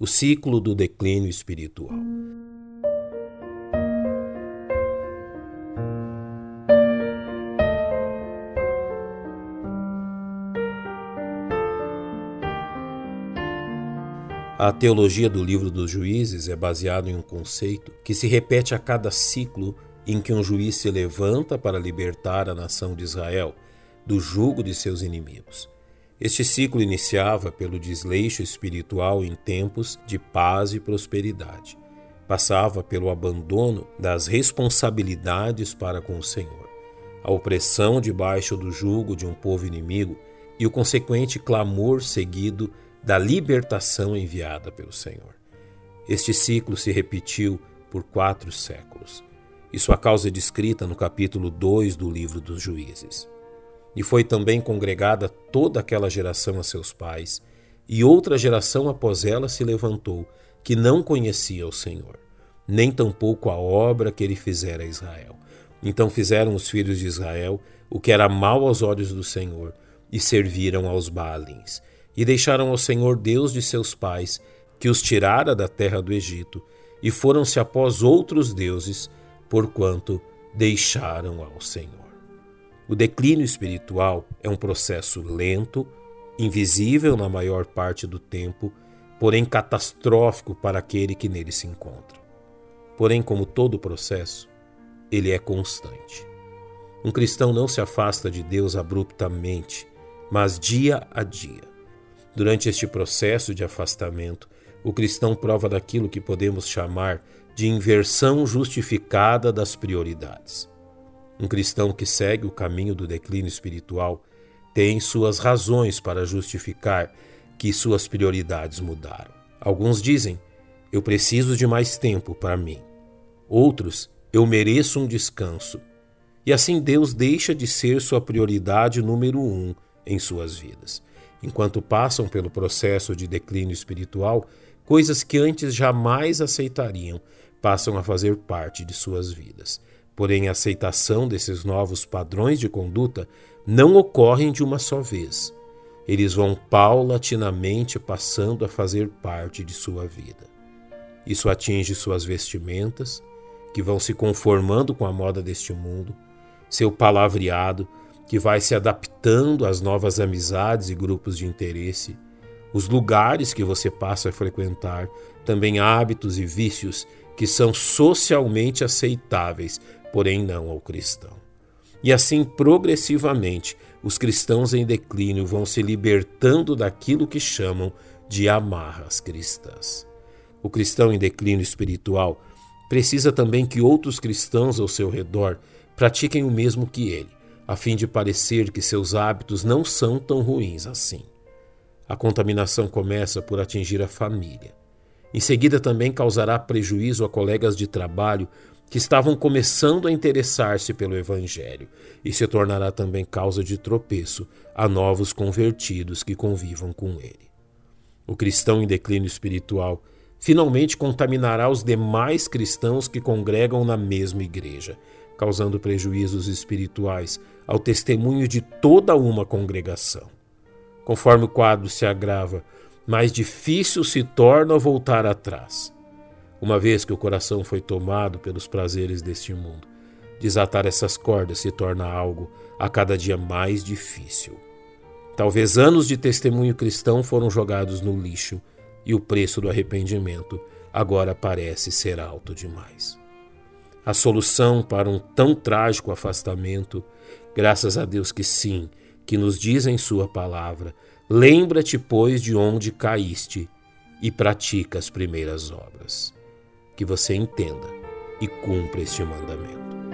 o ciclo do declínio espiritual. A teologia do livro dos juízes é baseada em um conceito que se repete a cada ciclo em que um juiz se levanta para libertar a nação de Israel do jugo de seus inimigos. Este ciclo iniciava pelo desleixo espiritual em tempos de paz e prosperidade. Passava pelo abandono das responsabilidades para com o Senhor, a opressão debaixo do jugo de um povo inimigo e o consequente clamor seguido da libertação enviada pelo Senhor. Este ciclo se repetiu por quatro séculos, e sua causa é descrita no capítulo 2 do livro dos Juízes. E foi também congregada toda aquela geração a seus pais, e outra geração após ela se levantou, que não conhecia o Senhor, nem tampouco a obra que ele fizera a Israel. Então fizeram os filhos de Israel o que era mal aos olhos do Senhor, e serviram aos Baalins e deixaram ao Senhor Deus de seus pais, que os tirara da terra do Egito, e foram-se após outros deuses, porquanto deixaram ao Senhor. O declínio espiritual é um processo lento, invisível na maior parte do tempo, porém catastrófico para aquele que nele se encontra. Porém, como todo processo, ele é constante. Um cristão não se afasta de Deus abruptamente, mas dia a dia. Durante este processo de afastamento, o cristão prova daquilo que podemos chamar de inversão justificada das prioridades. Um cristão que segue o caminho do declínio espiritual tem suas razões para justificar que suas prioridades mudaram. Alguns dizem: Eu preciso de mais tempo para mim. Outros: Eu mereço um descanso. E assim Deus deixa de ser sua prioridade número um em suas vidas enquanto passam pelo processo de declínio espiritual, coisas que antes jamais aceitariam passam a fazer parte de suas vidas. Porém, a aceitação desses novos padrões de conduta não ocorrem de uma só vez. Eles vão paulatinamente passando a fazer parte de sua vida. Isso atinge suas vestimentas, que vão se conformando com a moda deste mundo, seu palavreado, que vai se adaptando às novas amizades e grupos de interesse, os lugares que você passa a frequentar, também hábitos e vícios que são socialmente aceitáveis, porém não ao cristão. E assim, progressivamente, os cristãos em declínio vão se libertando daquilo que chamam de amarras cristãs. O cristão em declínio espiritual precisa também que outros cristãos ao seu redor pratiquem o mesmo que ele a fim de parecer que seus hábitos não são tão ruins assim. A contaminação começa por atingir a família. Em seguida, também causará prejuízo a colegas de trabalho que estavam começando a interessar-se pelo Evangelho e se tornará também causa de tropeço a novos convertidos que convivam com ele. O cristão em declínio espiritual finalmente contaminará os demais cristãos que congregam na mesma igreja causando prejuízos espirituais ao testemunho de toda uma congregação. Conforme o quadro se agrava, mais difícil se torna voltar atrás. Uma vez que o coração foi tomado pelos prazeres deste mundo, desatar essas cordas se torna algo a cada dia mais difícil. Talvez anos de testemunho cristão foram jogados no lixo e o preço do arrependimento agora parece ser alto demais a solução para um tão trágico afastamento, graças a Deus que sim, que nos diz em Sua palavra: lembra-te, pois, de onde caíste e pratica as primeiras obras. Que você entenda e cumpra este mandamento.